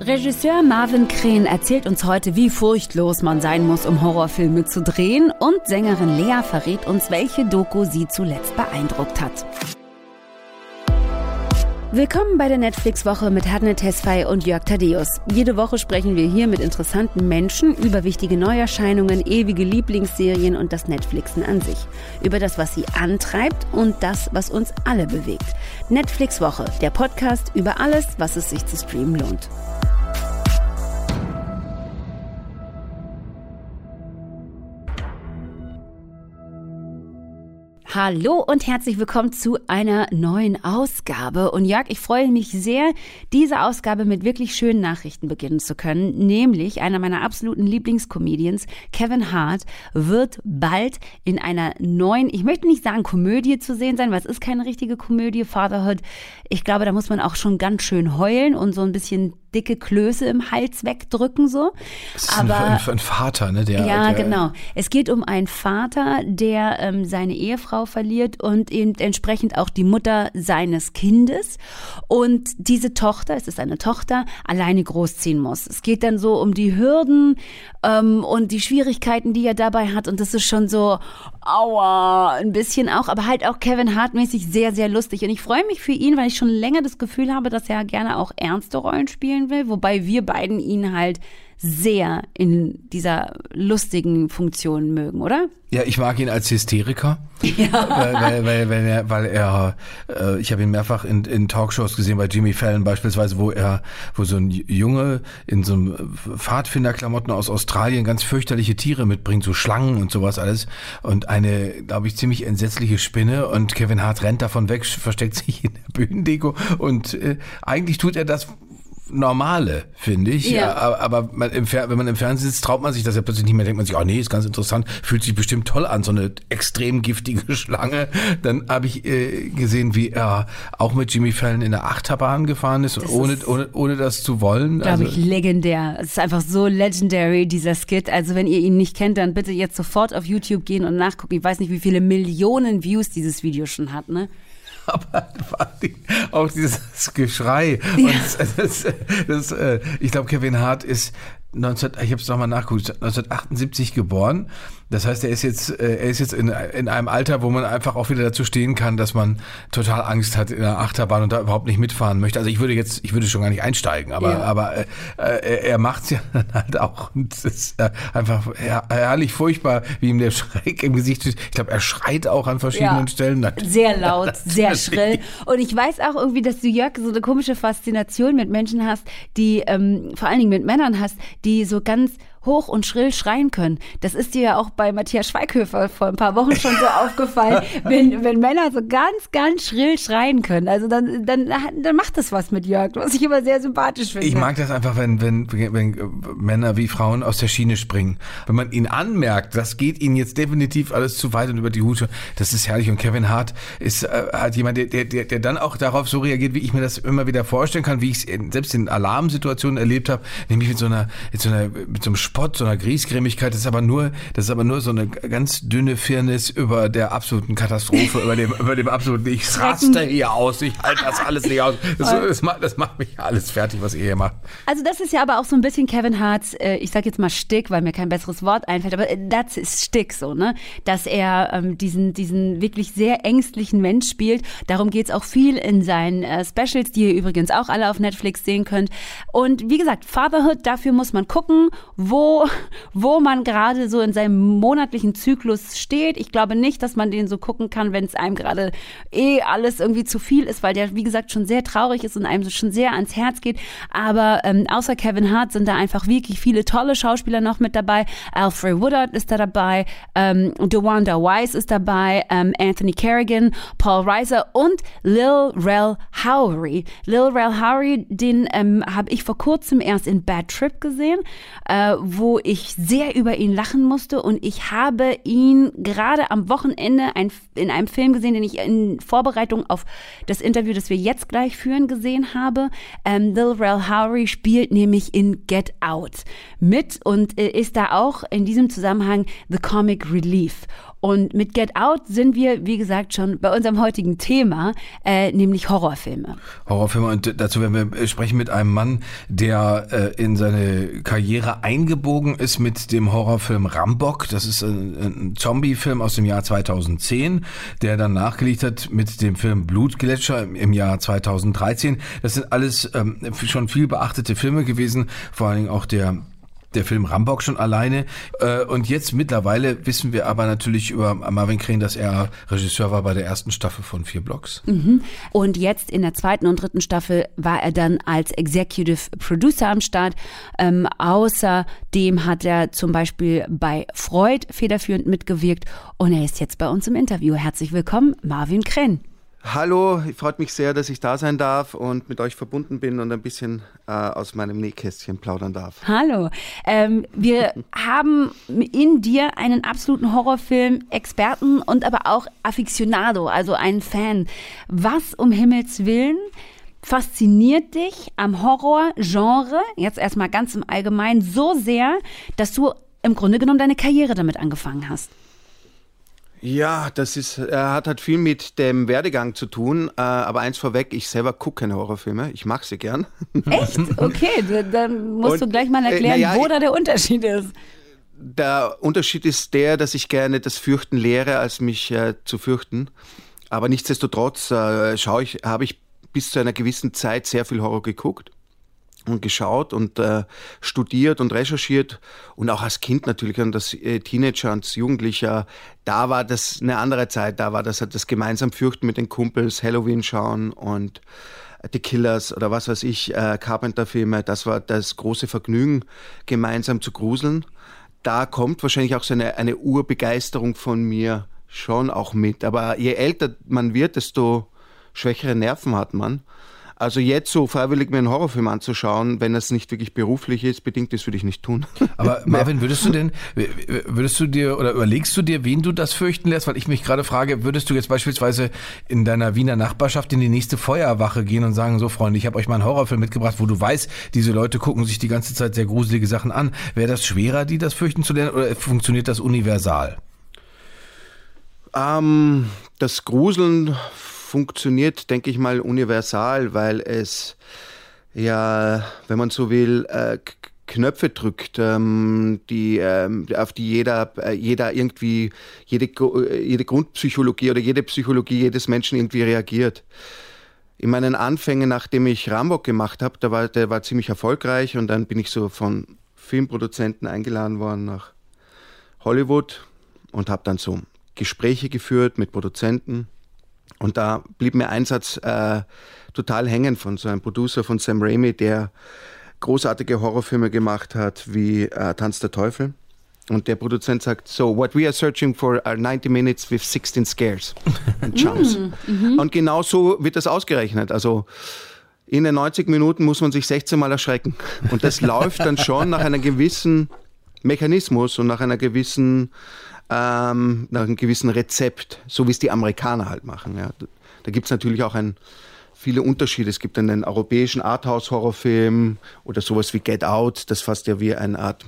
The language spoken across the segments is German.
Regisseur Marvin Kren erzählt uns heute, wie furchtlos man sein muss, um Horrorfilme zu drehen. Und Sängerin Lea verrät uns, welche Doku sie zuletzt beeindruckt hat. Willkommen bei der Netflix-Woche mit Hadne Tesfay und Jörg Thaddeus. Jede Woche sprechen wir hier mit interessanten Menschen über wichtige Neuerscheinungen, ewige Lieblingsserien und das Netflixen an sich. Über das, was sie antreibt und das, was uns alle bewegt. Netflix-Woche, der Podcast über alles, was es sich zu streamen lohnt. Hallo und herzlich willkommen zu einer neuen Ausgabe. Und Jörg, ich freue mich sehr, diese Ausgabe mit wirklich schönen Nachrichten beginnen zu können. Nämlich einer meiner absoluten Lieblingscomedians, Kevin Hart, wird bald in einer neuen, ich möchte nicht sagen Komödie zu sehen sein, weil es ist keine richtige Komödie, Fatherhood. Ich glaube, da muss man auch schon ganz schön heulen und so ein bisschen dicke Klöße im Hals wegdrücken so. Das ist Aber ein, ein, Vater, ne? Der, ja, der, genau. Es geht um einen Vater, der ähm, seine Ehefrau verliert und eben entsprechend auch die Mutter seines Kindes. Und diese Tochter, es ist eine Tochter, alleine großziehen muss. Es geht dann so um die Hürden ähm, und die Schwierigkeiten, die er dabei hat. Und das ist schon so, aua, ein bisschen auch, aber halt auch Kevin Hart-mäßig sehr, sehr lustig. Und ich freue mich für ihn, weil ich schon länger das Gefühl habe, dass er gerne auch ernste Rollen spielen will, wobei wir beiden ihn halt sehr in dieser lustigen Funktion mögen, oder? Ja, ich mag ihn als Hysteriker. Ja. Weil, weil, weil, er, weil er äh, ich habe ihn mehrfach in, in Talkshows gesehen, bei Jimmy Fallon beispielsweise, wo er, wo so ein Junge in so einem Pfadfinderklamotten aus Australien ganz fürchterliche Tiere mitbringt, so Schlangen und sowas alles. Und eine, glaube ich, ziemlich entsetzliche Spinne und Kevin Hart rennt davon weg, versteckt sich in der Bühnendeko und äh, eigentlich tut er das, Normale, finde ich. Ja. Aber man wenn man im Fernsehen sitzt, traut man sich das ja plötzlich nicht mehr. Denkt man sich, oh nee, ist ganz interessant, fühlt sich bestimmt toll an, so eine extrem giftige Schlange. Dann habe ich äh, gesehen, wie er auch mit Jimmy Fallon in der Achterbahn gefahren ist, ohne, ist, ohne, ohne das zu wollen. Glaube also, ich, legendär. Es ist einfach so legendary, dieser Skit. Also wenn ihr ihn nicht kennt, dann bitte jetzt sofort auf YouTube gehen und nachgucken. Ich weiß nicht, wie viele Millionen Views dieses Video schon hat, ne? aber auch dieses Geschrei. Ja. Und das, das, äh, ich glaube, Kevin Hart ist 19, ich habe es nochmal nachgeguckt, 1978 geboren. Das heißt, er ist jetzt, äh, er ist jetzt in, in einem Alter, wo man einfach auch wieder dazu stehen kann, dass man total Angst hat in der Achterbahn und da überhaupt nicht mitfahren möchte. Also ich würde jetzt, ich würde schon gar nicht einsteigen, aber, ja. aber äh, äh er macht's ja dann halt auch. Und es ist äh, einfach herrlich furchtbar, wie ihm der Schreck im Gesicht ist. Ich glaube, er schreit auch an verschiedenen ja. Stellen. Sehr laut, sehr schrill. Und ich weiß auch irgendwie, dass du, Jörg, so eine komische Faszination mit Menschen hast, die, ähm, vor allen Dingen mit Männern hast, die so ganz hoch und schrill schreien können. Das ist dir ja auch bei Matthias Schweighöfer vor ein paar Wochen schon so aufgefallen, wenn, wenn Männer so ganz, ganz schrill schreien können. Also dann, dann, dann macht das was mit Jörg, was ich immer sehr sympathisch finde. Ich mag das einfach, wenn, wenn, wenn Männer wie Frauen aus der Schiene springen. Wenn man ihnen anmerkt, das geht ihnen jetzt definitiv alles zu weit und über die Hute, das ist herrlich. Und Kevin Hart ist äh, halt jemand, der, der, der dann auch darauf so reagiert, wie ich mir das immer wieder vorstellen kann, wie ich es selbst in Alarmsituationen erlebt habe, nämlich mit so einer, mit so einer, mit so einem Spott, so einer Griesgrämigkeit. Das ist aber nur, das ist aber nur so eine ganz dünne Firnis über der absoluten Katastrophe, über dem, über dem absoluten, ich raste hier aus, ich halte das alles nicht aus. Das, das, macht, das macht mich alles fertig, was ihr hier macht. Also das ist ja aber auch so ein bisschen Kevin Harts, äh, ich sag jetzt mal Stick, weil mir kein besseres Wort einfällt, aber das ist Stick so, ne? Dass er ähm, diesen, diesen wirklich sehr ängstlichen Mensch spielt. Darum geht es auch viel in seinen äh, Specials, die ihr übrigens auch alle auf Netflix sehen könnt. Und wie gesagt, Fatherhood, dafür muss man gucken, wo wo man gerade so in seinem monatlichen Zyklus steht. Ich glaube nicht, dass man den so gucken kann, wenn es einem gerade eh alles irgendwie zu viel ist, weil der, wie gesagt, schon sehr traurig ist und einem schon sehr ans Herz geht. Aber ähm, außer Kevin Hart sind da einfach wirklich viele tolle Schauspieler noch mit dabei. Alfred Woodard ist da dabei, ähm, DeWanda Wise ist dabei, ähm, Anthony Kerrigan, Paul Reiser und Lil Rel Howery. Lil Rel Howery, den ähm, habe ich vor kurzem erst in Bad Trip gesehen, äh, wo ich sehr über ihn lachen musste und ich habe ihn gerade am Wochenende ein, in einem Film gesehen, den ich in Vorbereitung auf das Interview, das wir jetzt gleich führen, gesehen habe. Ähm, Lil Rel Howery spielt nämlich in Get Out mit und äh, ist da auch in diesem Zusammenhang The Comic Relief. Und mit Get Out sind wir, wie gesagt, schon bei unserem heutigen Thema, äh, nämlich Horrorfilme. Horrorfilme und dazu werden wir sprechen mit einem Mann, der äh, in seine Karriere eingebogen ist mit dem Horrorfilm Rambok. Das ist ein, ein Zombie-Film aus dem Jahr 2010, der dann nachgelegt hat mit dem Film Blutgletscher im, im Jahr 2013. Das sind alles ähm, schon viel beachtete Filme gewesen, vor allen Dingen auch der der Film Rambock schon alleine. Äh, und jetzt mittlerweile wissen wir aber natürlich über Marvin Crane, dass er Regisseur war bei der ersten Staffel von Vier Blocks. Mhm. Und jetzt in der zweiten und dritten Staffel war er dann als Executive Producer am Start. Ähm, außerdem hat er zum Beispiel bei Freud federführend mitgewirkt und er ist jetzt bei uns im Interview. Herzlich willkommen, Marvin Krenn. Hallo, freut mich sehr, dass ich da sein darf und mit euch verbunden bin und ein bisschen äh, aus meinem Nähkästchen plaudern darf. Hallo, ähm, wir haben in dir einen absoluten Horrorfilm-Experten und aber auch Aficionado, also einen Fan. Was um Himmels Willen fasziniert dich am Horror-Genre, jetzt erstmal ganz im Allgemeinen, so sehr, dass du im Grunde genommen deine Karriere damit angefangen hast? Ja, das ist, äh, hat halt viel mit dem Werdegang zu tun. Äh, aber eins vorweg, ich selber gucke keine Horrorfilme. Ich mag sie gern. Echt? Okay, dann musst Und, du gleich mal äh, erklären, äh, ja, wo da der Unterschied ist. Der Unterschied ist der, dass ich gerne das Fürchten lehre, als mich äh, zu fürchten. Aber nichtsdestotrotz äh, schaue ich, habe ich bis zu einer gewissen Zeit sehr viel Horror geguckt und geschaut und äh, studiert und recherchiert und auch als Kind natürlich und als äh, Teenager und als Jugendlicher, da war das eine andere Zeit, da war das halt das gemeinsam Fürchten mit den Kumpels, Halloween schauen und äh, The Killers oder was weiß ich, äh, Carpenter-Filme, das war das große Vergnügen, gemeinsam zu gruseln. Da kommt wahrscheinlich auch so eine, eine Urbegeisterung von mir schon auch mit. Aber je älter man wird, desto schwächere Nerven hat man. Also jetzt so freiwillig mir einen Horrorfilm anzuschauen, wenn das nicht wirklich beruflich ist, bedingt ist, würde ich nicht tun. Aber Marvin, würdest du denn, würdest du dir oder überlegst du dir, wen du das fürchten lässt? Weil ich mich gerade frage, würdest du jetzt beispielsweise in deiner Wiener Nachbarschaft in die nächste Feuerwache gehen und sagen, so Freunde, ich habe euch mal einen Horrorfilm mitgebracht, wo du weißt, diese Leute gucken sich die ganze Zeit sehr gruselige Sachen an. Wäre das schwerer, die das fürchten zu lernen oder funktioniert das universal? Ähm, das Gruseln funktioniert, denke ich mal, universal, weil es ja, wenn man so will, äh, Knöpfe drückt, ähm, die, ähm, auf die jeder, äh, jeder irgendwie, jede, äh, jede Grundpsychologie oder jede Psychologie jedes Menschen irgendwie reagiert. In meinen Anfängen, nachdem ich Rambock gemacht habe, der war, der war ziemlich erfolgreich und dann bin ich so von Filmproduzenten eingeladen worden nach Hollywood und habe dann so Gespräche geführt mit Produzenten und da blieb mir ein Satz äh, total hängen von so einem Producer von Sam Raimi, der großartige Horrorfilme gemacht hat wie äh, Tanz der Teufel. Und der Produzent sagt, so, what we are searching for are 90 minutes with 16 scares and jumps. Mm, mhm. Und genau so wird das ausgerechnet. Also in den 90 Minuten muss man sich 16 Mal erschrecken. Und das läuft dann schon nach einem gewissen Mechanismus und nach einer gewissen ähm, nach einem gewissen Rezept, so wie es die Amerikaner halt machen. Ja. Da gibt es natürlich auch ein, viele Unterschiede. Es gibt einen europäischen Arthouse-Horrorfilm oder sowas wie Get Out, das fast ja wie eine Art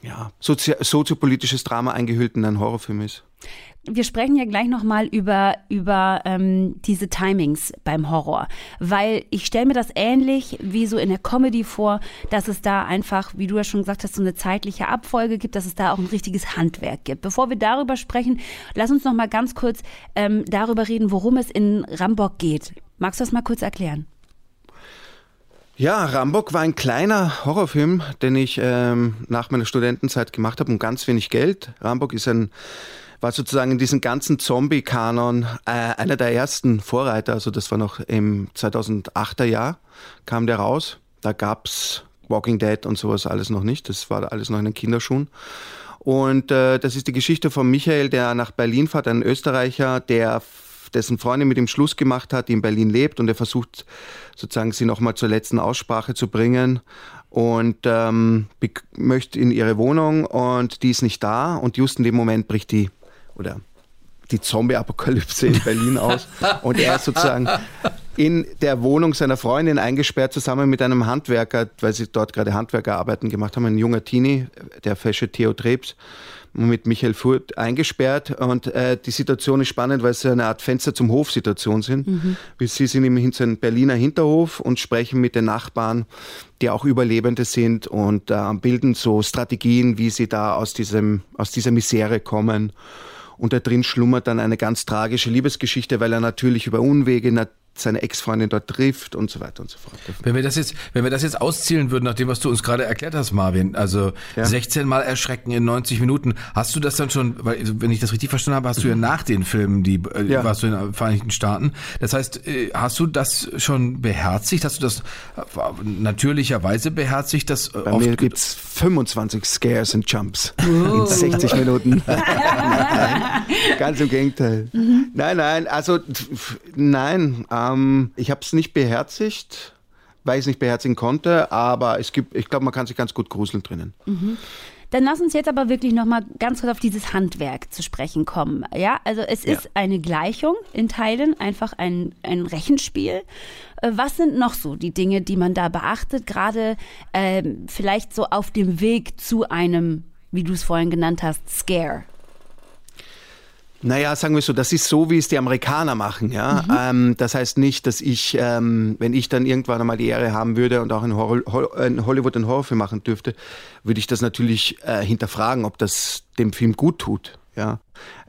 ja, sozi soziopolitisches Drama eingehüllt in einen Horrorfilm ist wir sprechen ja gleich nochmal über, über ähm, diese Timings beim Horror, weil ich stelle mir das ähnlich wie so in der Comedy vor, dass es da einfach, wie du ja schon gesagt hast, so eine zeitliche Abfolge gibt, dass es da auch ein richtiges Handwerk gibt. Bevor wir darüber sprechen, lass uns nochmal ganz kurz ähm, darüber reden, worum es in Rambock geht. Magst du das mal kurz erklären? Ja, Rambock war ein kleiner Horrorfilm, den ich ähm, nach meiner Studentenzeit gemacht habe um ganz wenig Geld. Rambock ist ein war sozusagen in diesem ganzen Zombie-Kanon äh, einer der ersten Vorreiter. Also das war noch im 2008er Jahr, kam der raus. Da gab's Walking Dead und sowas alles noch nicht. Das war alles noch in den Kinderschuhen. Und äh, das ist die Geschichte von Michael, der nach Berlin fährt, ein Österreicher, der dessen Freundin mit ihm Schluss gemacht hat, die in Berlin lebt und er versucht sozusagen sie nochmal zur letzten Aussprache zu bringen und ähm, möchte in ihre Wohnung und die ist nicht da und just in dem Moment bricht die oder die Zombie-Apokalypse in Berlin aus. Und er ist sozusagen in der Wohnung seiner Freundin eingesperrt, zusammen mit einem Handwerker, weil sie dort gerade Handwerkerarbeiten gemacht haben, ein junger Teenie, der fesche Theo Trebs mit Michael Furt eingesperrt und äh, die Situation ist spannend, weil es eine Art Fenster zum Hof-Situation sind. Mhm. Sie sind im einem Berliner Hinterhof und sprechen mit den Nachbarn, die auch Überlebende sind und äh, bilden so Strategien, wie sie da aus, diesem, aus dieser Misere kommen. Und da drin schlummert dann eine ganz tragische Liebesgeschichte, weil er natürlich über Unwege seine Ex-Freundin dort trifft und so weiter und so fort. Wenn wir das jetzt, wenn wir das jetzt auszielen würden, nach dem, was du uns gerade erklärt hast, Marvin, also ja. 16 Mal erschrecken in 90 Minuten, hast du das dann schon, weil, wenn ich das richtig verstanden habe, hast du ja nach den Filmen, die, äh, ja. warst du in den Vereinigten Staaten. Das heißt, äh, hast du das schon beherzigt? Hast du das äh, natürlicherweise beherzigt? Das Bei mir gibt's 25 Scares und Jumps oh. in 60 Minuten. nein, ganz im Gegenteil. Mhm. Nein, nein, also, nein, ähm, ich habe es nicht beherzigt, weil ich es nicht beherzigen konnte, aber es gibt, ich glaube, man kann sich ganz gut gruseln drinnen. Mhm. Dann lass uns jetzt aber wirklich nochmal ganz kurz auf dieses Handwerk zu sprechen kommen. Ja, also es ist ja. eine Gleichung in Teilen, einfach ein, ein Rechenspiel. Äh, was sind noch so die Dinge, die man da beachtet, gerade äh, vielleicht so auf dem Weg zu einem, wie du es vorhin genannt hast, Scare? Naja, sagen wir so, das ist so, wie es die Amerikaner machen. Ja? Mhm. Ähm, das heißt nicht, dass ich, ähm, wenn ich dann irgendwann einmal die Ehre haben würde und auch in, Horror, in Hollywood einen Horrorfilm machen dürfte, würde ich das natürlich äh, hinterfragen, ob das dem Film gut tut. Ja?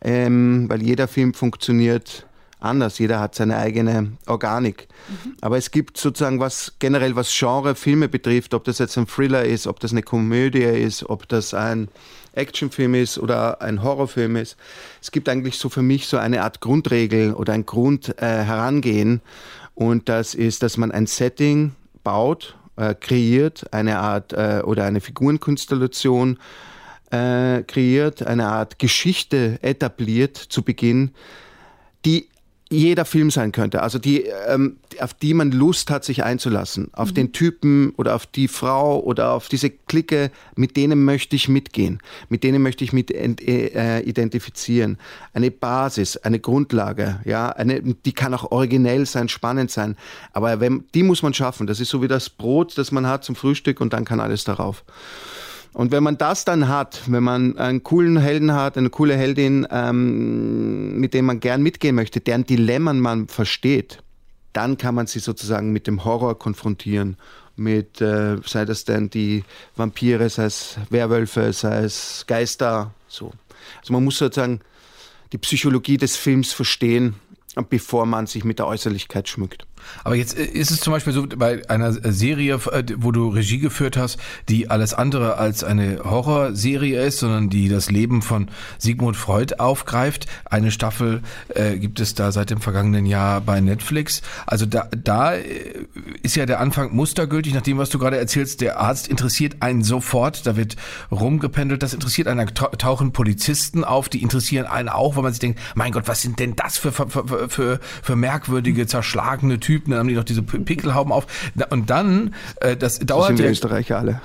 Ähm, weil jeder Film funktioniert anders. Jeder hat seine eigene Organik. Mhm. Aber es gibt sozusagen was generell, was Genre Filme betrifft, ob das jetzt ein Thriller ist, ob das eine Komödie ist, ob das ein Actionfilm ist oder ein Horrorfilm ist. Es gibt eigentlich so für mich so eine Art Grundregel oder ein Grundherangehen. Äh, und das ist, dass man ein Setting baut, äh, kreiert, eine Art äh, oder eine Figurenkonstellation äh, kreiert, eine Art Geschichte etabliert zu Beginn, die jeder Film sein könnte, also die, ähm, auf die man Lust hat, sich einzulassen, auf mhm. den Typen oder auf die Frau oder auf diese Clique, mit denen möchte ich mitgehen, mit denen möchte ich mit äh, identifizieren. Eine Basis, eine Grundlage, ja, eine, die kann auch originell sein, spannend sein, aber wenn, die muss man schaffen. Das ist so wie das Brot, das man hat zum Frühstück und dann kann alles darauf. Und wenn man das dann hat, wenn man einen coolen Helden hat, eine coole Heldin, ähm, mit dem man gern mitgehen möchte, deren Dilemmen man versteht, dann kann man sie sozusagen mit dem Horror konfrontieren. Mit, äh, sei das denn die Vampire, sei es Werwölfe, sei es Geister, so. Also man muss sozusagen die Psychologie des Films verstehen, bevor man sich mit der Äußerlichkeit schmückt. Aber jetzt äh, ist es zum Beispiel so bei einer Serie, äh, wo du Regie geführt hast, die alles andere als eine Horrorserie ist, sondern die das Leben von Sigmund Freud aufgreift. Eine Staffel äh, gibt es da seit dem vergangenen Jahr bei Netflix. Also da, da äh, ist ja der Anfang mustergültig, nach dem, was du gerade erzählst. Der Arzt interessiert einen sofort, da wird rumgependelt, das interessiert einen, da tauchen Polizisten auf, die interessieren einen auch, weil man sich denkt, mein Gott, was sind denn das für, für, für, für merkwürdige, zerschlagene Typen? Typen, dann haben die noch diese Pickelhauben auf. Und dann, äh, das dauert. Das sind ja, Österreicher alle.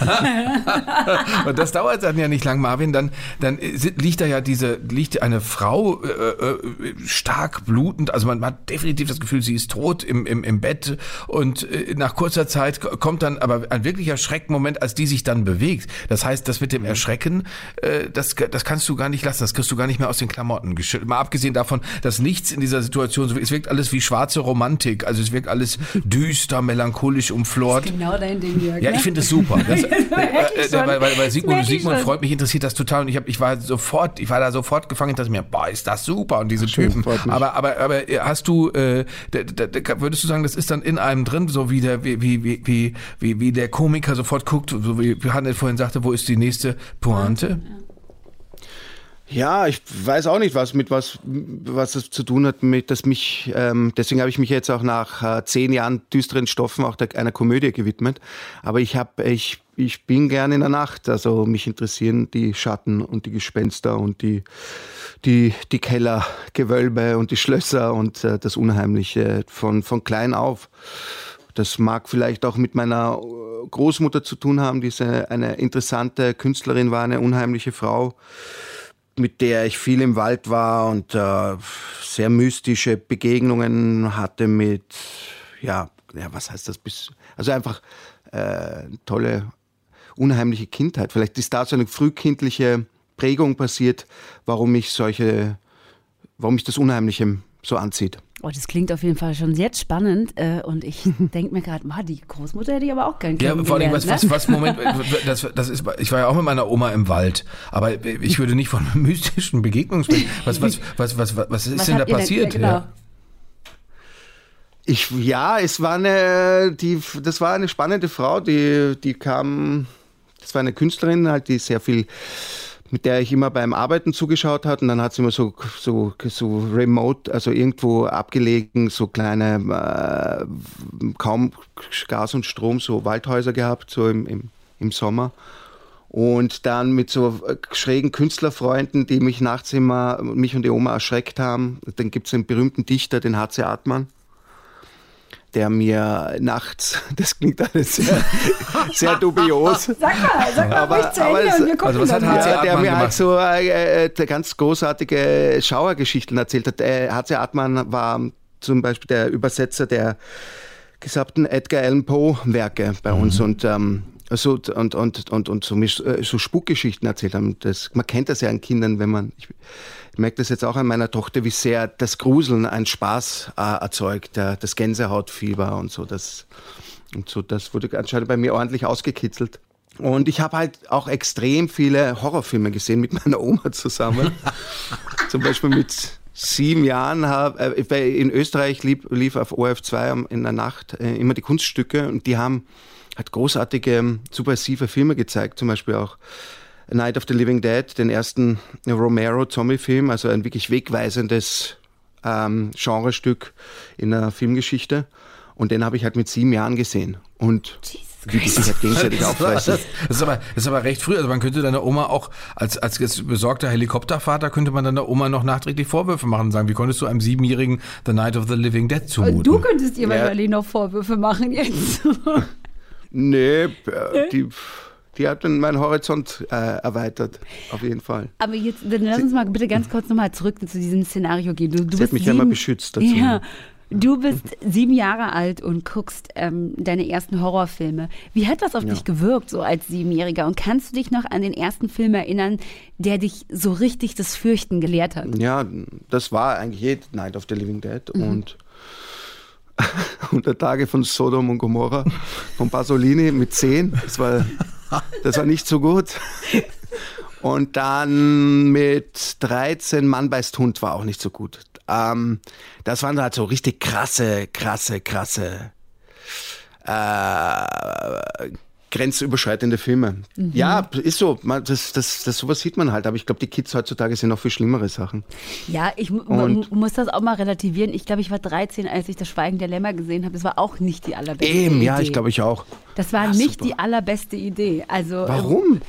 und das dauert dann ja nicht lang, Marvin. Dann, dann liegt da ja diese, liegt eine Frau äh, äh, stark blutend. Also man, man hat definitiv das Gefühl, sie ist tot im, im, im Bett. Und äh, nach kurzer Zeit kommt dann aber ein wirklicher Schreckmoment, als die sich dann bewegt. Das heißt, das mit dem Erschrecken, äh, das, das kannst du gar nicht lassen. Das kriegst du gar nicht mehr aus den Klamotten geschüttelt. Mal abgesehen davon, dass nichts in dieser Situation so, es wirkt alles wie schwarze Romantik Romantik. Also es wirkt alles düster, melancholisch, umflort. Das ist genau dein Ding, Jörg. Ja, ich ne? finde es super. Das, äh, äh, weil, weil, weil Sigmund, Sigmund freut mich interessiert das total und ich, hab, ich war sofort, ich war da sofort gefangen, dass mir, boah, ist das super und diese Ach, Typen. Aber, aber, aber äh, hast du, äh, da, da, würdest du sagen, das ist dann in einem drin, so wie der, wie, wie, wie, wie, wie der Komiker sofort guckt, so wie Hannes vorhin sagte, wo ist die nächste Pointe? Ja. Ja, ich weiß auch nicht, was mit was was es zu tun hat mit, dass mich. Ähm, deswegen habe ich mich jetzt auch nach äh, zehn Jahren düsteren Stoffen auch der, einer Komödie gewidmet. Aber ich habe ich ich bin gern in der Nacht. Also mich interessieren die Schatten und die Gespenster und die die die Kellergewölbe und die Schlösser und äh, das Unheimliche von von klein auf. Das mag vielleicht auch mit meiner äh, Großmutter zu tun haben, die eine interessante Künstlerin war, eine unheimliche Frau mit der ich viel im Wald war und äh, sehr mystische Begegnungen hatte mit, ja, ja, was heißt das? Also einfach äh, tolle, unheimliche Kindheit. Vielleicht ist da so eine frühkindliche Prägung passiert, warum ich solche, warum mich das Unheimliche so anzieht. Oh, das klingt auf jeden Fall schon jetzt spannend äh, und ich denke mir gerade, die Großmutter hätte ich aber auch gern Ja, vor allem, was, ne? was, was, Moment, das, das ist, ich war ja auch mit meiner Oma im Wald, aber ich würde nicht von mystischen Begegnungen sprechen. Was, was, was, was, was, was ist was denn da passiert? Denn, genau. ja. Ich, ja, es war eine, die, das war eine spannende Frau, die, die kam, das war eine Künstlerin, halt, die sehr viel mit der ich immer beim Arbeiten zugeschaut hat und dann hat sie immer so, so, so remote, also irgendwo abgelegen, so kleine, äh, kaum Gas und Strom, so Waldhäuser gehabt, so im, im, im Sommer. Und dann mit so äh, schrägen Künstlerfreunden, die mich nachts immer, mich und die Oma erschreckt haben. Dann gibt es einen berühmten Dichter, den H.C. Artmann der mir nachts, das klingt alles sehr, sehr dubios. Sag mal, sag mal aber, zu Ende und wir gucken also was hat HC ja, Der mir halt so äh, äh, ganz großartige Schauergeschichten erzählt hat. Äh, HC Artmann war zum Beispiel der Übersetzer der gesamten Edgar Allan Poe Werke bei uns mhm. und ähm, so, und, und, und, und so, äh, so Spukgeschichten erzählt haben. Das, man kennt das ja an Kindern, wenn man, ich, ich merke das jetzt auch an meiner Tochter, wie sehr das Gruseln einen Spaß äh, erzeugt, der, das Gänsehautfieber und so. Das, und so, das wurde anscheinend bei mir ordentlich ausgekitzelt. Und ich habe halt auch extrem viele Horrorfilme gesehen mit meiner Oma zusammen. Zum Beispiel mit sieben Jahren hab, äh, in Österreich lief, lief auf ORF2 in der Nacht äh, immer die Kunststücke und die haben hat großartige subversive Filme gezeigt, zum Beispiel auch Night of the Living Dead, den ersten Romero-Zombie-Film, also ein wirklich wegweisendes ähm, Genrestück in der Filmgeschichte. Und den habe ich halt mit sieben Jahren gesehen. Und wie die sich halt gegenseitig auffressen. Das, das, ist aber, das ist aber recht früh. Also man könnte deiner Oma auch, als, als besorgter Helikoptervater, könnte man deiner Oma noch nachträglich Vorwürfe machen und sagen, wie konntest du einem Siebenjährigen The Night of the Living Dead zumuten? Du könntest ihr ja. wahrscheinlich noch Vorwürfe machen jetzt. nee, äh, die die hat dann meinen Horizont äh, erweitert, auf jeden Fall. Aber jetzt, dann lass uns mal bitte ganz kurz nochmal zurück zu diesem Szenario gehen. Du, du Sie hat mich sieben, ja immer beschützt dazu. Ja, du bist sieben Jahre alt und guckst ähm, deine ersten Horrorfilme. Wie hat das auf ja. dich gewirkt, so als Siebenjähriger? Und kannst du dich noch an den ersten Film erinnern, der dich so richtig das Fürchten gelehrt hat? Ja, das war eigentlich jede Night of the Living Dead mhm. und 100 Tage von Sodom und Gomorra von Pasolini mit 10. Das war das war nicht so gut. Und dann mit 13 Mann beißt Hund war auch nicht so gut. Ähm, das waren halt so richtig krasse, krasse, krasse äh, grenzüberschreitende Filme. Mhm. Ja, ist so. Das, das, das, sowas sieht man halt. Aber ich glaube, die Kids heutzutage sind noch viel schlimmere Sachen. Ja, ich muss das auch mal relativieren. Ich glaube, ich war 13, als ich das Schweigen der Lämmer gesehen habe. Das war auch nicht die allerbeste Eben, Idee. Eben, ja, ich glaube ich auch. Das war Ach, nicht super. die allerbeste Idee. Also, Warum?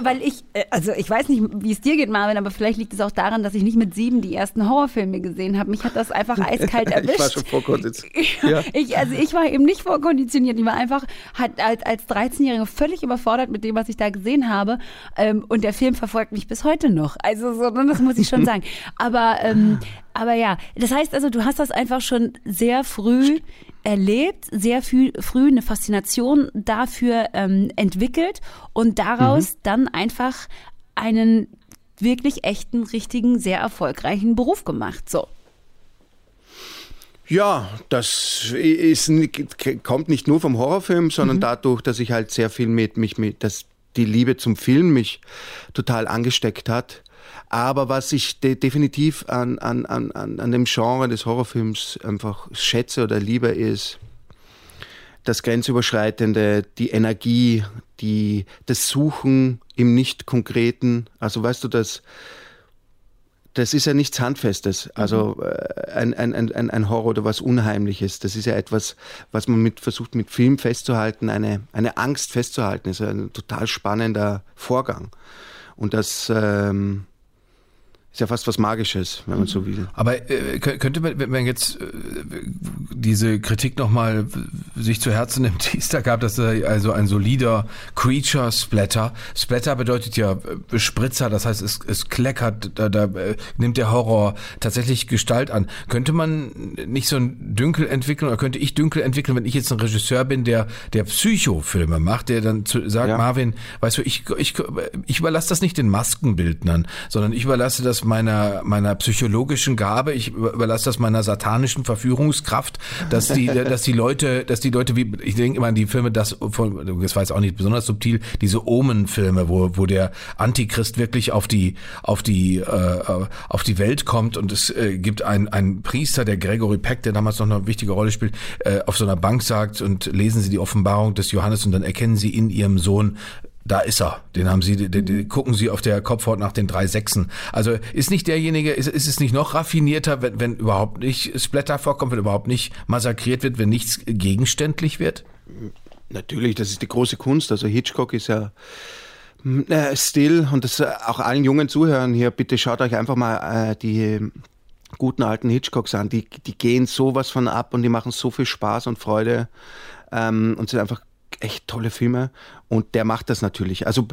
Weil ich, äh, also ich weiß nicht, wie es dir geht, Marvin, aber vielleicht liegt es auch daran, dass ich nicht mit sieben die ersten Horrorfilme gesehen habe. Mich hat das einfach eiskalt erwischt. ich war schon vorkonditioniert. Ja. Ich, also ich war eben nicht vorkonditioniert. Ich war einfach halt als, als 13-Jährige völlig überfordert mit dem, was ich da gesehen habe. Ähm, und der Film verfolgt mich bis heute noch. Also so, das muss ich schon sagen. Aber, ähm, aber ja, das heißt also, du hast das einfach schon sehr früh erlebt, sehr früh, früh eine Faszination dafür ähm, entwickelt und daraus mhm. dann einfach einen wirklich echten, richtigen, sehr erfolgreichen Beruf gemacht. So. Ja, das ist, kommt nicht nur vom Horrorfilm, sondern mhm. dadurch, dass ich halt sehr viel mit mich mit, dass die Liebe zum Film mich total angesteckt hat. Aber was ich de definitiv an, an, an, an dem Genre des Horrorfilms einfach schätze oder liebe, ist das Grenzüberschreitende, die Energie, die, das Suchen im Nicht-Konkreten. Also weißt du, das, das ist ja nichts Handfestes. Also mhm. äh, ein, ein, ein, ein Horror oder was Unheimliches. Das ist ja etwas, was man mit, versucht mit Film festzuhalten, eine, eine Angst festzuhalten. Das ist ein total spannender Vorgang. Und das... Ähm, ist ja fast was Magisches, wenn man so will. Aber äh, könnte man, wenn man jetzt äh, diese Kritik nochmal sich zu Herzen nimmt, die es da gab, dass er also ein solider Creature Splatter. Splatter bedeutet ja äh, Spritzer, das heißt, es, es kleckert, da, da äh, nimmt der Horror tatsächlich Gestalt an. Könnte man nicht so ein Dünkel entwickeln oder könnte ich Dünkel entwickeln, wenn ich jetzt ein Regisseur bin, der, der Psycho-Filme macht, der dann zu, sagt, ja. Marvin, weißt du, ich, ich, ich überlasse das nicht den Maskenbildnern, sondern ich überlasse das meiner, meiner psychologischen Gabe, ich überlasse das meiner satanischen Verführungskraft, dass die, dass die Leute, dass die Leute, wie, ich denke immer an die Filme, das von, das war jetzt auch nicht besonders subtil, diese Omen-Filme, wo, wo der Antichrist wirklich auf die, auf die, äh, auf die Welt kommt und es äh, gibt einen, einen Priester, der Gregory Peck, der damals noch eine wichtige Rolle spielt, äh, auf so einer Bank sagt und lesen Sie die Offenbarung des Johannes und dann erkennen Sie in Ihrem Sohn da ist er. Den haben Sie, den, den, gucken Sie auf der Kopfhaut nach den drei Sechsen. Also ist nicht derjenige, ist, ist es nicht noch raffinierter, wenn, wenn überhaupt nicht Splatter vorkommt, wenn überhaupt nicht massakriert wird, wenn nichts gegenständlich wird? Natürlich, das ist die große Kunst. Also Hitchcock ist ja äh, still und das auch allen jungen Zuhörern hier, bitte schaut euch einfach mal äh, die guten alten Hitchcocks an. Die, die gehen sowas von ab und die machen so viel Spaß und Freude ähm, und sind einfach echt tolle Filme und der macht das natürlich. Also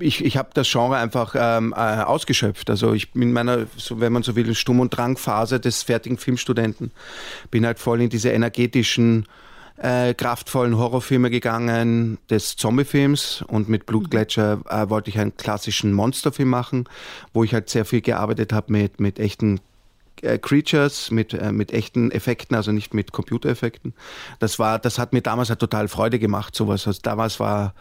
ich, ich habe das Genre einfach ähm, äh, ausgeschöpft. Also ich bin in meiner, so, wenn man so will, Stumm- und Drangphase des fertigen Filmstudenten, bin halt voll in diese energetischen, äh, kraftvollen Horrorfilme gegangen des Zombiefilms und mit Blutgletscher äh, wollte ich einen klassischen Monsterfilm machen, wo ich halt sehr viel gearbeitet habe mit, mit echten Creatures mit, äh, mit echten Effekten, also nicht mit Computereffekten. Das war, das hat mir damals halt total Freude gemacht, sowas. Also damals war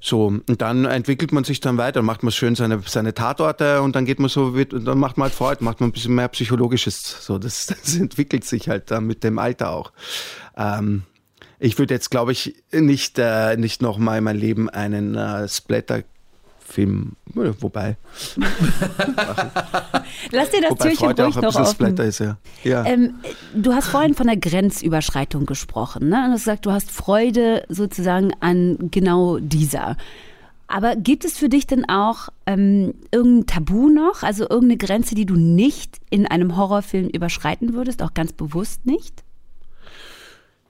so, und dann entwickelt man sich dann weiter, macht man schön seine, seine Tatorte und dann geht man so, und dann macht man halt Freude, macht man ein bisschen mehr Psychologisches. So, das, das entwickelt sich halt dann mit dem Alter auch. Ähm, ich würde jetzt, glaube ich, nicht, äh, nicht nochmal in mein Leben einen äh, Splatter Film, wobei. Lass dir das wobei Türchen Freude ruhig auch noch offen. Ist, ja. Ja. Ähm, du hast vorhin von der Grenzüberschreitung gesprochen. Ne? du hast gesagt, du hast Freude sozusagen an genau dieser. Aber gibt es für dich denn auch ähm, irgendein Tabu noch? Also irgendeine Grenze, die du nicht in einem Horrorfilm überschreiten würdest, auch ganz bewusst nicht?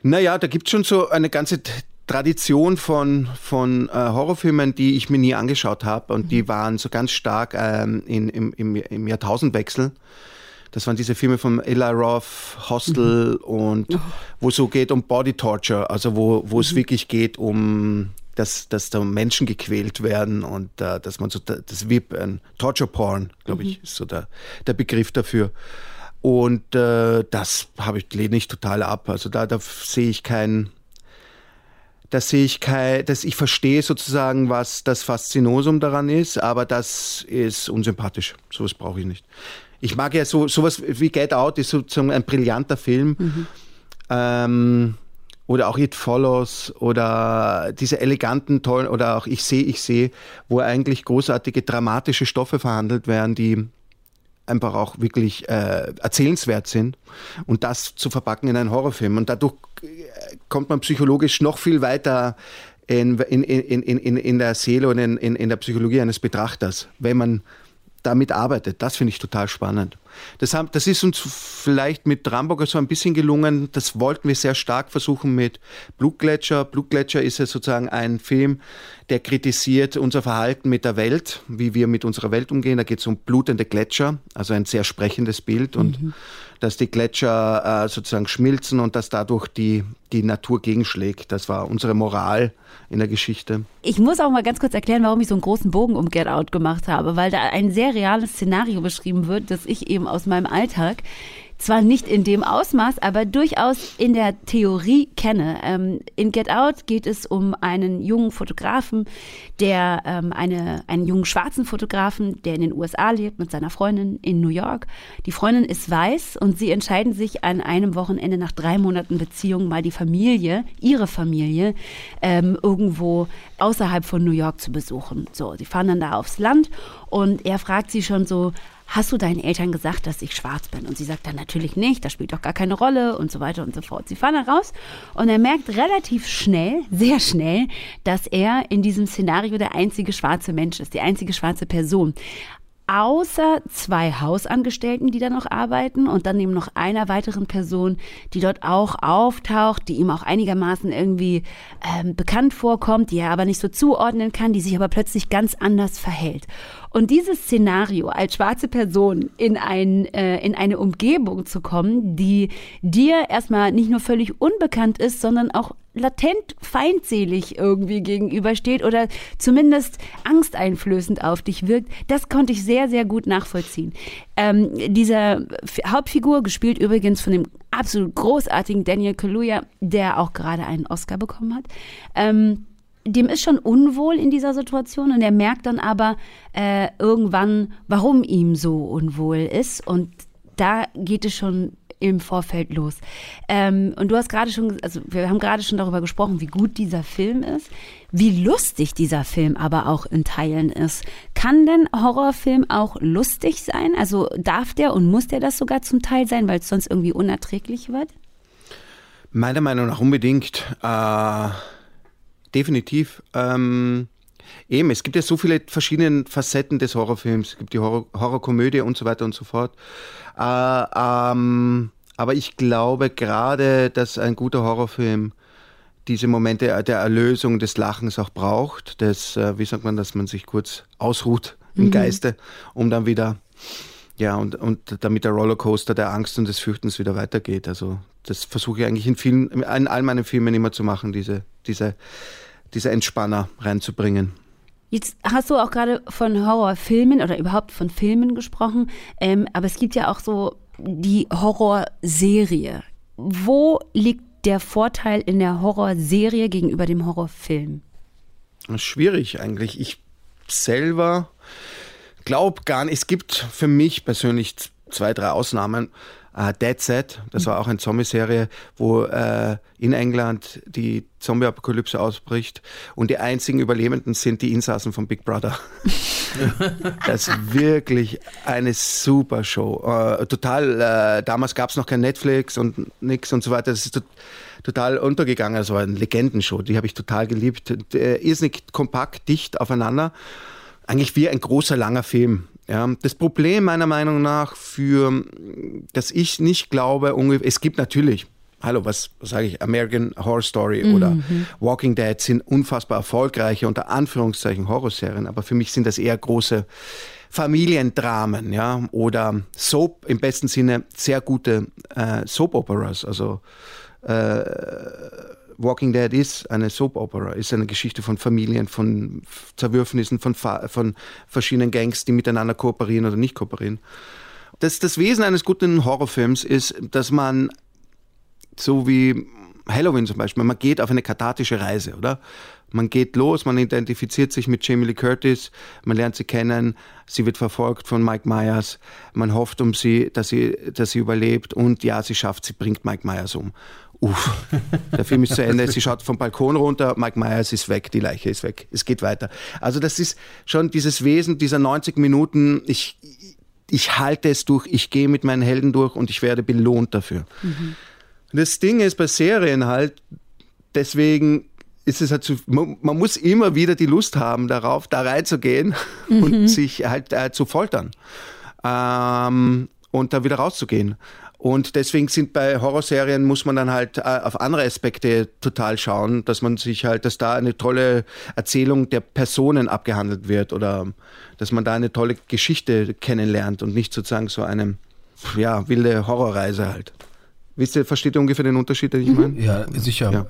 Naja, da gibt es schon so eine ganze Tradition von, von äh, Horrorfilmen, die ich mir nie angeschaut habe und die mhm. waren so ganz stark ähm, in, im, im, im Jahrtausendwechsel. Das waren diese Filme von Eli Roth, Hostel mhm. und wo es so geht um Body Torture, also wo, wo mhm. es wirklich geht um dass, dass da Menschen gequält werden und äh, dass man so das VIP, ein Torture Porn, glaube ich, mhm. ist so der, der Begriff dafür. Und äh, das habe ich lehne ich total ab. Also da, da sehe ich keinen dass ich kein, dass ich verstehe sozusagen, was das Faszinosum daran ist, aber das ist unsympathisch. Sowas brauche ich nicht. Ich mag ja so sowas wie Get Out ist sozusagen ein brillanter Film. Mhm. Ähm, oder auch It Follows oder diese eleganten, tollen, oder auch Ich sehe, ich sehe, wo eigentlich großartige dramatische Stoffe verhandelt werden, die einfach auch wirklich äh, erzählenswert sind und das zu verpacken in einen Horrorfilm. Und dadurch äh, kommt man psychologisch noch viel weiter in, in, in, in, in der Seele und in, in, in der Psychologie eines Betrachters, wenn man damit arbeitet. Das finde ich total spannend. Das, haben, das ist uns vielleicht mit Ramburger so ein bisschen gelungen. Das wollten wir sehr stark versuchen mit Blutgletscher. Blutgletscher ist ja sozusagen ein Film, der kritisiert unser Verhalten mit der Welt, wie wir mit unserer Welt umgehen. Da geht es um blutende Gletscher, also ein sehr sprechendes Bild und mhm. dass die Gletscher äh, sozusagen schmilzen und dass dadurch die, die Natur gegenschlägt. Das war unsere Moral in der Geschichte. Ich muss auch mal ganz kurz erklären, warum ich so einen großen Bogen um Get Out gemacht habe, weil da ein sehr reales Szenario beschrieben wird, das ich eben aus meinem Alltag zwar nicht in dem Ausmaß, aber durchaus in der Theorie kenne. Ähm, in Get Out geht es um einen jungen Fotografen, der ähm, eine, einen jungen schwarzen Fotografen, der in den USA lebt mit seiner Freundin in New York. Die Freundin ist weiß und sie entscheiden sich an einem Wochenende nach drei Monaten Beziehung mal die Familie, ihre Familie, ähm, irgendwo außerhalb von New York zu besuchen. So, sie fahren dann da aufs Land und er fragt sie schon so, hast du deinen Eltern gesagt, dass ich schwarz bin? Und sie sagt dann natürlich nicht, das spielt doch gar keine Rolle und so weiter und so fort. Sie fahren da raus und er merkt relativ schnell, sehr schnell, dass er in diesem Szenario der einzige schwarze Mensch ist, die einzige schwarze Person. außer zwei Hausangestellten, die da noch arbeiten und dann eben noch einer weiteren Person, die dort auch auftaucht, die ihm auch einigermaßen irgendwie ähm, bekannt vorkommt, die er aber nicht so zuordnen kann, die sich aber plötzlich ganz anders verhält. Und dieses Szenario, als schwarze Person in, ein, äh, in eine Umgebung zu kommen, die dir erstmal nicht nur völlig unbekannt ist, sondern auch latent feindselig irgendwie gegenübersteht oder zumindest angsteinflößend auf dich wirkt, das konnte ich sehr, sehr gut nachvollziehen. Ähm, diese Hauptfigur, gespielt übrigens von dem absolut großartigen Daniel Kaluuya, der auch gerade einen Oscar bekommen hat, ähm, dem ist schon unwohl in dieser Situation und er merkt dann aber äh, irgendwann, warum ihm so unwohl ist und da geht es schon im Vorfeld los. Ähm, und du hast gerade schon, also wir haben gerade schon darüber gesprochen, wie gut dieser Film ist, wie lustig dieser Film aber auch in Teilen ist. Kann denn Horrorfilm auch lustig sein? Also darf der und muss der das sogar zum Teil sein, weil es sonst irgendwie unerträglich wird? Meiner Meinung nach unbedingt. Äh definitiv. Ähm, eben, es gibt ja so viele verschiedene Facetten des Horrorfilms. Es gibt die Horror Horrorkomödie und so weiter und so fort. Äh, ähm, aber ich glaube gerade, dass ein guter Horrorfilm diese Momente der Erlösung, des Lachens auch braucht. Das, äh, wie sagt man, dass man sich kurz ausruht im mhm. Geiste, um dann wieder ja, und, und damit der Rollercoaster der Angst und des Fürchtens wieder weitergeht. Also das versuche ich eigentlich in vielen, in all meinen Filmen immer zu machen, diese, diese diese Entspanner reinzubringen. Jetzt hast du auch gerade von Horrorfilmen oder überhaupt von Filmen gesprochen, ähm, aber es gibt ja auch so die Horrorserie. Wo liegt der Vorteil in der Horrorserie gegenüber dem Horrorfilm? Schwierig eigentlich. Ich selber glaube gar nicht. Es gibt für mich persönlich zwei, drei Ausnahmen äh, Dead Set, das war auch eine Zombie-Serie, wo äh, in England die Zombie-Apokalypse ausbricht und die einzigen Überlebenden sind die Insassen von Big Brother. das ist wirklich eine super Show. Äh, total, äh, damals gab es noch kein Netflix und nix und so weiter. Das ist total untergegangen. Das war eine Legendenshow, die habe ich total geliebt. Irrsinnig kompakt, dicht aufeinander. Eigentlich wie ein großer, langer Film. Ja, das Problem meiner Meinung nach für, dass ich nicht glaube, es gibt natürlich, hallo, was, was sage ich, American Horror Story mhm. oder Walking Dead sind unfassbar erfolgreiche, unter Anführungszeichen Horrorserien, aber für mich sind das eher große Familiendramen, ja, oder Soap, im besten Sinne sehr gute äh, Soap Operas, also äh, Walking Dead ist eine Soap Opera, ist eine Geschichte von Familien, von Zerwürfnissen, von, von verschiedenen Gangs, die miteinander kooperieren oder nicht kooperieren. Das, das Wesen eines guten Horrorfilms ist, dass man, so wie Halloween zum Beispiel, man geht auf eine kathartische Reise, oder? Man geht los, man identifiziert sich mit Jamie Lee Curtis, man lernt sie kennen, sie wird verfolgt von Mike Myers, man hofft um sie, dass sie, dass sie überlebt und ja, sie schafft, sie bringt Mike Myers um. Uff, der Film ist zu Ende, sie schaut vom Balkon runter, Mike Myers ist weg, die Leiche ist weg, es geht weiter. Also das ist schon dieses Wesen dieser 90 Minuten, ich, ich halte es durch, ich gehe mit meinen Helden durch und ich werde belohnt dafür. Mhm. Das Ding ist bei Serien halt, deswegen ist es halt zu, man, man, muss immer wieder die Lust haben darauf, da reinzugehen mhm. und sich halt äh, zu foltern ähm, und da wieder rauszugehen. Und deswegen sind bei Horrorserien muss man dann halt äh, auf andere Aspekte total schauen, dass man sich halt, dass da eine tolle Erzählung der Personen abgehandelt wird oder dass man da eine tolle Geschichte kennenlernt und nicht sozusagen so eine ja, wilde Horrorreise halt. Wisst ihr, versteht ihr ungefähr den Unterschied, den ich meine? Ja, sicher. Ja.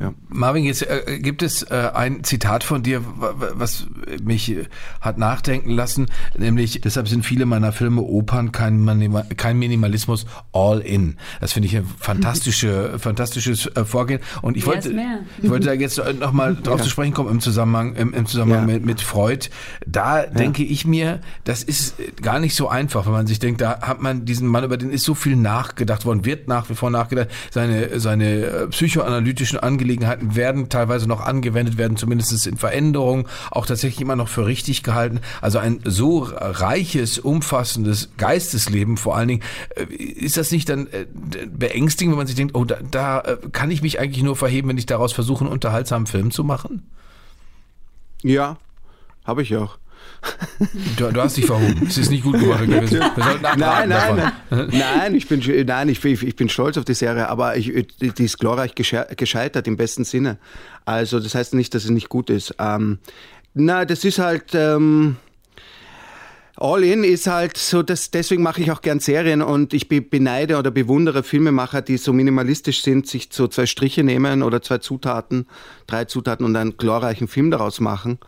Ja. Marvin, jetzt äh, gibt es äh, ein Zitat von dir, was mich äh, hat nachdenken lassen, nämlich deshalb sind viele meiner Filme Opern kein, Manima, kein Minimalismus all in. Das finde ich ein fantastische, fantastisches äh, Vorgehen. Und ich wollte, ich wollte da jetzt noch mal drauf ja. zu sprechen kommen im Zusammenhang, im, im Zusammenhang ja. mit, mit Freud. Da denke ich mir, das ist gar nicht so einfach, wenn man sich denkt, da hat man diesen Mann, über den ist so viel nachgedacht worden, wird nach wie vor nachgedacht, seine, seine äh, psychoanalytischen Angelegenheiten werden teilweise noch angewendet, werden zumindest in Veränderungen auch tatsächlich immer noch für richtig gehalten. Also ein so reiches, umfassendes Geistesleben vor allen Dingen, äh, ist das nicht dann äh, beängstigend, wenn man sich denkt, oh, da, da äh, kann ich mich eigentlich nur verheben, wenn ich daraus versuche, einen unterhaltsamen Film zu machen? Ja, habe ich auch. Du, du, hast dich verhoben. Es ist nicht gut geworden. Wir, wir sollten nein, nein, nein, nein, ich bin, nein ich, bin, ich bin stolz auf die Serie, aber ich, die ist glorreich gescheitert im besten Sinne. Also das heißt nicht, dass es nicht gut ist. Ähm, na, das ist halt... Ähm, All In ist halt so, dass deswegen mache ich auch gern Serien und ich beneide oder bewundere Filmemacher, die so minimalistisch sind, sich so zwei Striche nehmen oder zwei Zutaten, drei Zutaten und einen glorreichen Film daraus machen.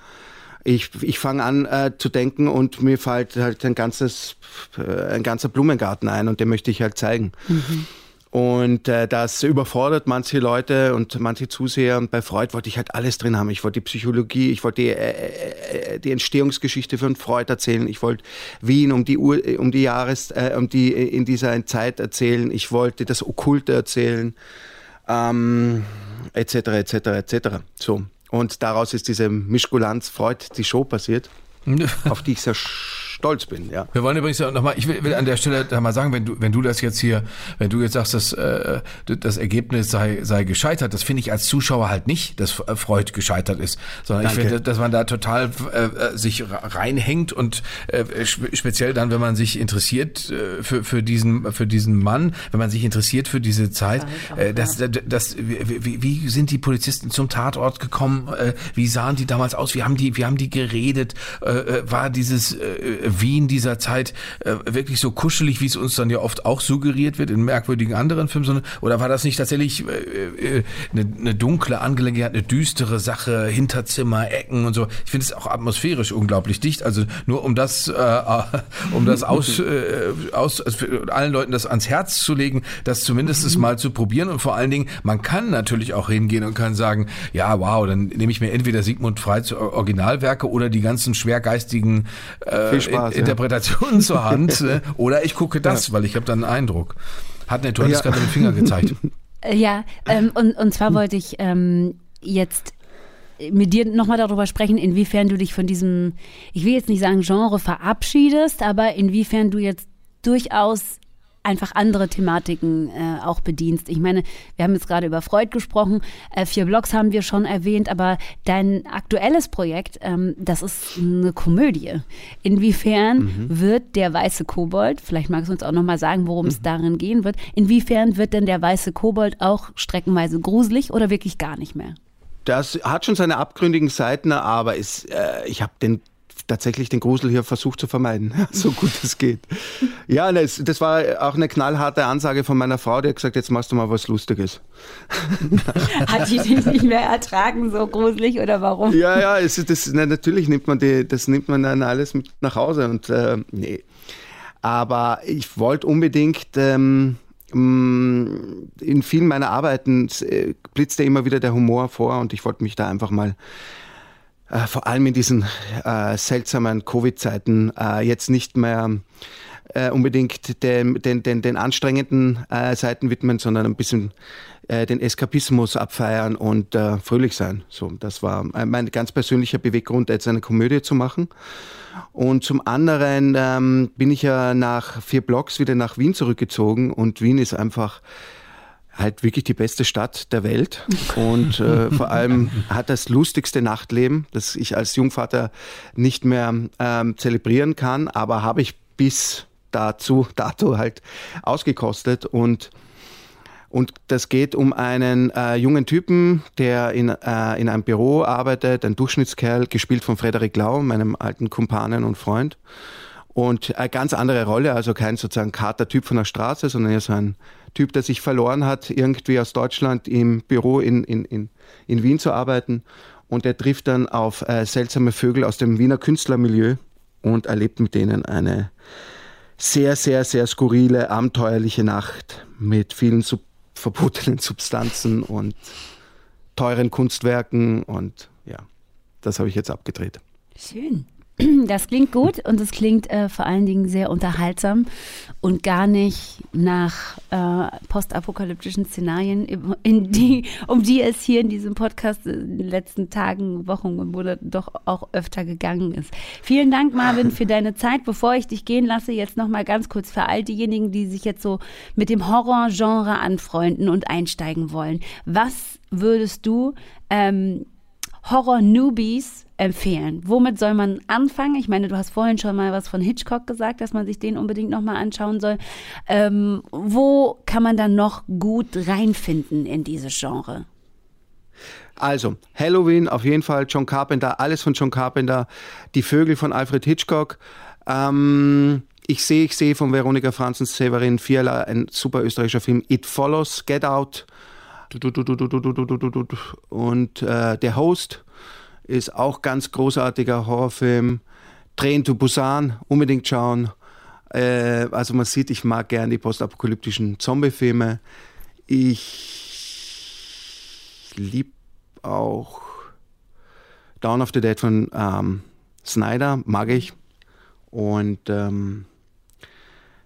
Ich, ich fange an äh, zu denken und mir fällt halt ein ganzes, äh, ein ganzer Blumengarten ein und den möchte ich halt zeigen. Mhm. Und äh, das überfordert manche Leute und manche Zuseher. Und bei Freud wollte ich halt alles drin haben. Ich wollte die Psychologie, ich wollte die, äh, äh, die Entstehungsgeschichte von Freud erzählen. Ich wollte Wien um die Uhr, um die Jahres, äh, um die in dieser Zeit erzählen. Ich wollte das Okkulte erzählen, ähm, etc. etc. etc. So und daraus ist diese Mischkulanz Freud die Show passiert, auf die ich sehr stolz bin. Ja. Wir wollen übrigens nochmal, ich will, will, an der Stelle da mal sagen, wenn du, wenn du das jetzt hier, wenn du jetzt sagst, dass äh, das Ergebnis sei, sei gescheitert, das finde ich als Zuschauer halt nicht, dass Freud gescheitert ist, sondern Danke. ich finde, dass man da total äh, äh sich reinhängt und äh, speziell dann, wenn man sich interessiert äh, für, für, diesen, für diesen Mann, wenn man sich interessiert für diese Zeit, äh, das, das, das, wie, wie sind die Polizisten zum Tatort gekommen? Äh, wie sahen die damals aus? Wie haben die, wie haben die geredet? Äh, äh war dieses äh, Wien dieser Zeit äh, wirklich so kuschelig, wie es uns dann ja oft auch suggeriert wird in merkwürdigen anderen Filmen, sondern, oder war das nicht tatsächlich äh, äh, eine, eine dunkle Angelegenheit, eine düstere Sache, Hinterzimmer, Ecken und so? Ich finde es auch atmosphärisch unglaublich dicht. Also nur um das, äh, äh um das aus, äh, aus also allen Leuten das ans Herz zu legen, das zumindest mal zu probieren und vor allen Dingen, man kann natürlich auch hingehen und kann sagen, ja, wow, dann nehme ich mir entweder Sigmund Freids Originalwerke oder die ganzen schwergeistigen äh, Spaß, Interpretationen zur Hand äh, oder ich gucke das, ja. weil ich habe dann einen Eindruck. Hat eine, du hattest ja. gerade den Finger gezeigt. Ja, ähm, und, und zwar wollte ich ähm, jetzt mit dir nochmal darüber sprechen, inwiefern du dich von diesem, ich will jetzt nicht sagen Genre verabschiedest, aber inwiefern du jetzt durchaus einfach andere Thematiken äh, auch bedienst. Ich meine, wir haben jetzt gerade über Freud gesprochen, äh, vier Blogs haben wir schon erwähnt, aber dein aktuelles Projekt, ähm, das ist eine Komödie. Inwiefern mhm. wird der weiße Kobold, vielleicht magst du uns auch nochmal sagen, worum mhm. es darin gehen wird, inwiefern wird denn der weiße Kobold auch streckenweise gruselig oder wirklich gar nicht mehr? Das hat schon seine abgründigen Seiten, aber ist, äh, ich habe den tatsächlich den Grusel hier versucht zu vermeiden, so gut es geht. Ja, das, das war auch eine knallharte Ansage von meiner Frau, die hat gesagt, jetzt machst du mal was Lustiges. Hat die dich nicht mehr ertragen, so gruselig oder warum? Ja, ja, es, das, na, natürlich nimmt man die, das nimmt man dann alles mit nach Hause und äh, nee. Aber ich wollte unbedingt ähm, mm, in vielen meiner Arbeiten äh, blitzte immer wieder der Humor vor und ich wollte mich da einfach mal äh, vor allem in diesen äh, seltsamen Covid-Zeiten äh, jetzt nicht mehr äh, unbedingt den, den, den, den anstrengenden äh, Seiten widmen, sondern ein bisschen äh, den Eskapismus abfeiern und fröhlich sein. So, das war mein ganz persönlicher Beweggrund, jetzt eine Komödie zu machen. Und zum anderen ähm, bin ich ja nach vier Blogs wieder nach Wien zurückgezogen und Wien ist einfach halt wirklich die beste Stadt der Welt und äh, vor allem hat das lustigste Nachtleben, das ich als Jungvater nicht mehr ähm, zelebrieren kann, aber habe ich bis dazu, dato halt ausgekostet und und das geht um einen äh, jungen Typen, der in, äh, in einem Büro arbeitet, ein Durchschnittskerl, gespielt von Frederik Lau, meinem alten Kumpanen und Freund. Und eine ganz andere Rolle, also kein sozusagen karter Typ von der Straße, sondern eher so ein Typ, der sich verloren hat, irgendwie aus Deutschland im Büro in, in, in, in Wien zu arbeiten. Und er trifft dann auf äh, seltsame Vögel aus dem Wiener Künstlermilieu und erlebt mit denen eine sehr, sehr, sehr skurrile, abenteuerliche Nacht mit vielen sub verbotenen Substanzen und teuren Kunstwerken. Und ja, das habe ich jetzt abgedreht. Schön. Das klingt gut und es klingt äh, vor allen Dingen sehr unterhaltsam und gar nicht nach äh, postapokalyptischen Szenarien, die, um die es hier in diesem Podcast in den letzten Tagen, Wochen und Monaten doch auch öfter gegangen ist. Vielen Dank, Marvin, für deine Zeit. Bevor ich dich gehen lasse, jetzt nochmal ganz kurz für all diejenigen, die sich jetzt so mit dem Horrorgenre anfreunden und einsteigen wollen. Was würdest du ähm, Horror-Newbies empfehlen? Womit soll man anfangen? Ich meine, du hast vorhin schon mal was von Hitchcock gesagt, dass man sich den unbedingt nochmal anschauen soll. Ähm, wo kann man dann noch gut reinfinden in dieses Genre? Also, Halloween auf jeden Fall, John Carpenter, alles von John Carpenter, Die Vögel von Alfred Hitchcock. Ähm, ich sehe, ich sehe von Veronika Franzens Severin Fiala, ein super österreichischer Film, It Follows, Get Out. Und äh, der Host ist auch ganz großartiger Horrorfilm. Train to Busan, unbedingt schauen. Äh, also man sieht, ich mag gern die postapokalyptischen Zombie-Filme. Ich liebe auch Dawn of the Dead von ähm, Snyder, mag ich. Und ähm,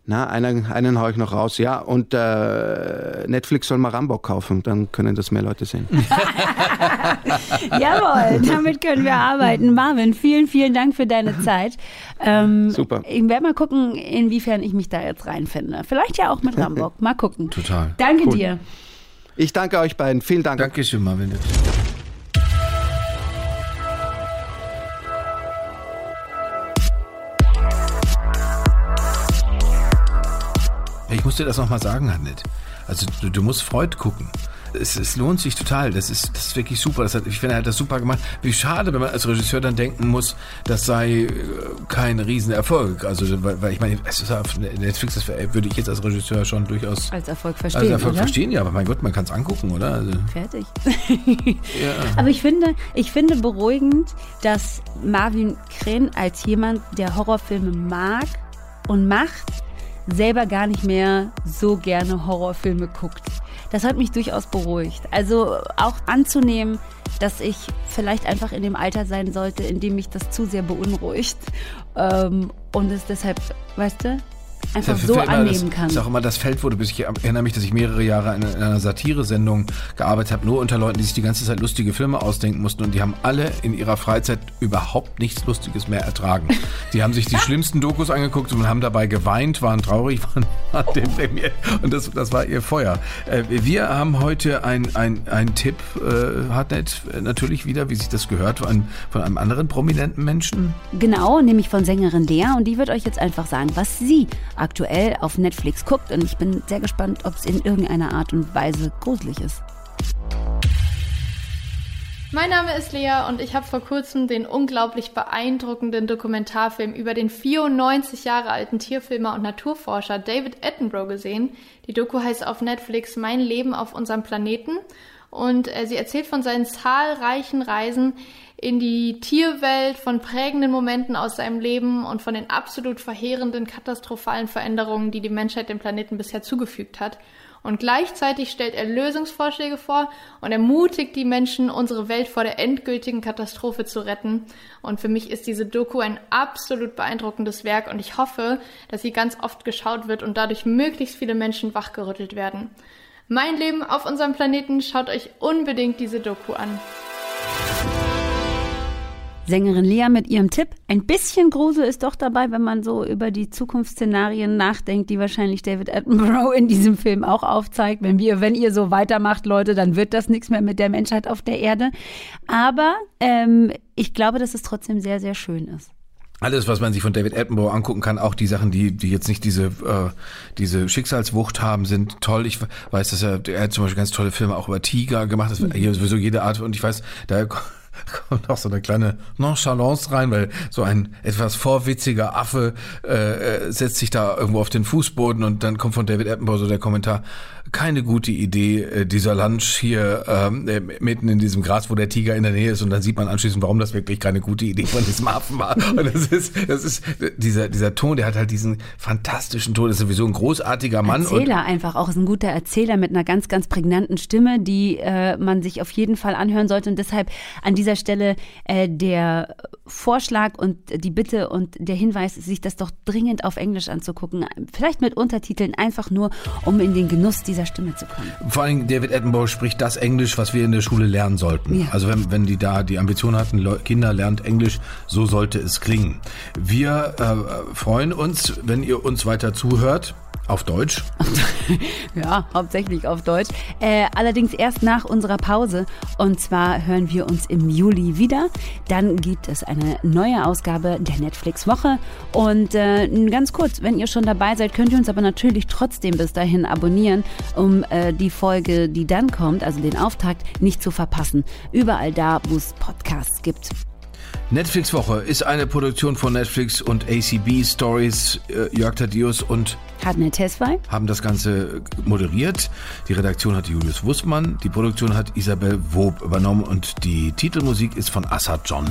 na, einen, einen haue ich noch raus. Ja, und äh, Netflix soll mal Rambo kaufen, dann können das mehr Leute sehen. Jawohl, damit können wir arbeiten. Marvin, vielen, vielen Dank für deine Zeit. Ähm, Super. Ich werde mal gucken, inwiefern ich mich da jetzt reinfinde. Vielleicht ja auch mit Rambo. Mal gucken. Total. Danke cool. dir. Ich danke euch beiden. Vielen Dank. Dankeschön, Marvin. Ich muss dir das nochmal sagen, Hannet. Also du, du musst Freud gucken. Es, es, lohnt sich total. Das ist, das ist wirklich super. Das hat, ich finde, er hat das super gemacht. Wie schade, wenn man als Regisseur dann denken muss, das sei äh, kein Riesenerfolg. Also, weil, weil ich meine, es ist auf Netflix, das würde ich jetzt als Regisseur schon durchaus als Erfolg verstehen. Als Erfolg oder? verstehen, ja. Aber mein Gott, man kann es angucken, oder? Also, Fertig. ja. Aber ich finde, ich finde beruhigend, dass Marvin Kren als jemand, der Horrorfilme mag und macht, selber gar nicht mehr so gerne Horrorfilme guckt. Das hat mich durchaus beruhigt. Also auch anzunehmen, dass ich vielleicht einfach in dem Alter sein sollte, in dem mich das zu sehr beunruhigt. Ähm, und es deshalb, weißt du, einfach so annehmen das, kann. Das ist auch immer das Feld wurde, bis ich erinnere mich, dass ich mehrere Jahre in, in einer Satire-Sendung gearbeitet habe, nur unter Leuten, die sich die ganze Zeit lustige Filme ausdenken mussten und die haben alle in ihrer Freizeit überhaupt nichts Lustiges mehr ertragen. Die haben sich die schlimmsten Dokus angeguckt und haben dabei geweint, waren traurig, waren deprimiert und das, das war ihr Feuer. Äh, wir haben heute ein, ein, ein Tipp, äh, Hartnett, natürlich wieder, wie sich das gehört, von, von einem anderen prominenten Menschen. Genau, nämlich von Sängerin Lea und die wird euch jetzt einfach sagen, was sie aktuell auf Netflix guckt. Und ich bin sehr gespannt, ob es in irgendeiner Art und Weise gruselig ist. Mein Name ist Lea und ich habe vor kurzem den unglaublich beeindruckenden Dokumentarfilm über den 94 Jahre alten Tierfilmer und Naturforscher David Attenborough gesehen. Die Doku heißt auf Netflix Mein Leben auf unserem Planeten und äh, sie erzählt von seinen zahlreichen Reisen in die Tierwelt, von prägenden Momenten aus seinem Leben und von den absolut verheerenden, katastrophalen Veränderungen, die die Menschheit dem Planeten bisher zugefügt hat. Und gleichzeitig stellt er Lösungsvorschläge vor und ermutigt die Menschen, unsere Welt vor der endgültigen Katastrophe zu retten. Und für mich ist diese Doku ein absolut beeindruckendes Werk und ich hoffe, dass sie ganz oft geschaut wird und dadurch möglichst viele Menschen wachgerüttelt werden. Mein Leben auf unserem Planeten, schaut euch unbedingt diese Doku an. Sängerin Lea mit ihrem Tipp. Ein bisschen Grusel ist doch dabei, wenn man so über die Zukunftsszenarien nachdenkt, die wahrscheinlich David Attenborough in diesem Film auch aufzeigt. Wenn wir, wenn ihr so weitermacht, Leute, dann wird das nichts mehr mit der Menschheit auf der Erde. Aber ähm, ich glaube, dass es trotzdem sehr, sehr schön ist alles, was man sich von David Attenborough angucken kann, auch die Sachen, die, die jetzt nicht diese, äh, diese Schicksalswucht haben, sind toll. Ich weiß, dass er, er hat zum Beispiel ganz tolle Filme auch über Tiger gemacht, das mhm. sowieso jede Art, und ich weiß, da kommt auch so eine kleine Nonchalance rein, weil so ein etwas vorwitziger Affe äh, äh, setzt sich da irgendwo auf den Fußboden und dann kommt von David Attenborough so der Kommentar, keine gute Idee, äh, dieser Lunch hier ähm, äh, mitten in diesem Gras, wo der Tiger in der Nähe ist und dann sieht man anschließend, warum das wirklich keine gute Idee von diesem Affen war. Und das ist, das ist dieser, dieser Ton, der hat halt diesen fantastischen Ton, das ist sowieso ein großartiger Mann. Erzähler einfach, auch ist ein guter Erzähler mit einer ganz, ganz prägnanten Stimme, die äh, man sich auf jeden Fall anhören sollte und deshalb an dieser Stelle äh, der Vorschlag und die Bitte und der Hinweis, sich das doch dringend auf Englisch anzugucken, vielleicht mit Untertiteln, einfach nur, um in den Genuss dieser dieser Stimme zu kommen. Vor allem David Attenborough spricht das Englisch, was wir in der Schule lernen sollten. Ja. Also wenn, wenn die da die Ambition hatten, Kinder lernt Englisch, so sollte es klingen. Wir äh, freuen uns, wenn ihr uns weiter zuhört. Auf Deutsch? ja, hauptsächlich auf Deutsch. Äh, allerdings erst nach unserer Pause. Und zwar hören wir uns im Juli wieder. Dann gibt es eine neue Ausgabe der Netflix-Woche. Und äh, ganz kurz, wenn ihr schon dabei seid, könnt ihr uns aber natürlich trotzdem bis dahin abonnieren, um äh, die Folge, die dann kommt, also den Auftakt, nicht zu verpassen. Überall da, wo es Podcasts gibt. Netflix Woche ist eine Produktion von Netflix und ACB Stories. Äh, Jörg Thaddeus und Hadne Tesfay haben das Ganze moderiert. Die Redaktion hat Julius Wussmann, die Produktion hat Isabel Wob übernommen und die Titelmusik ist von Assad John.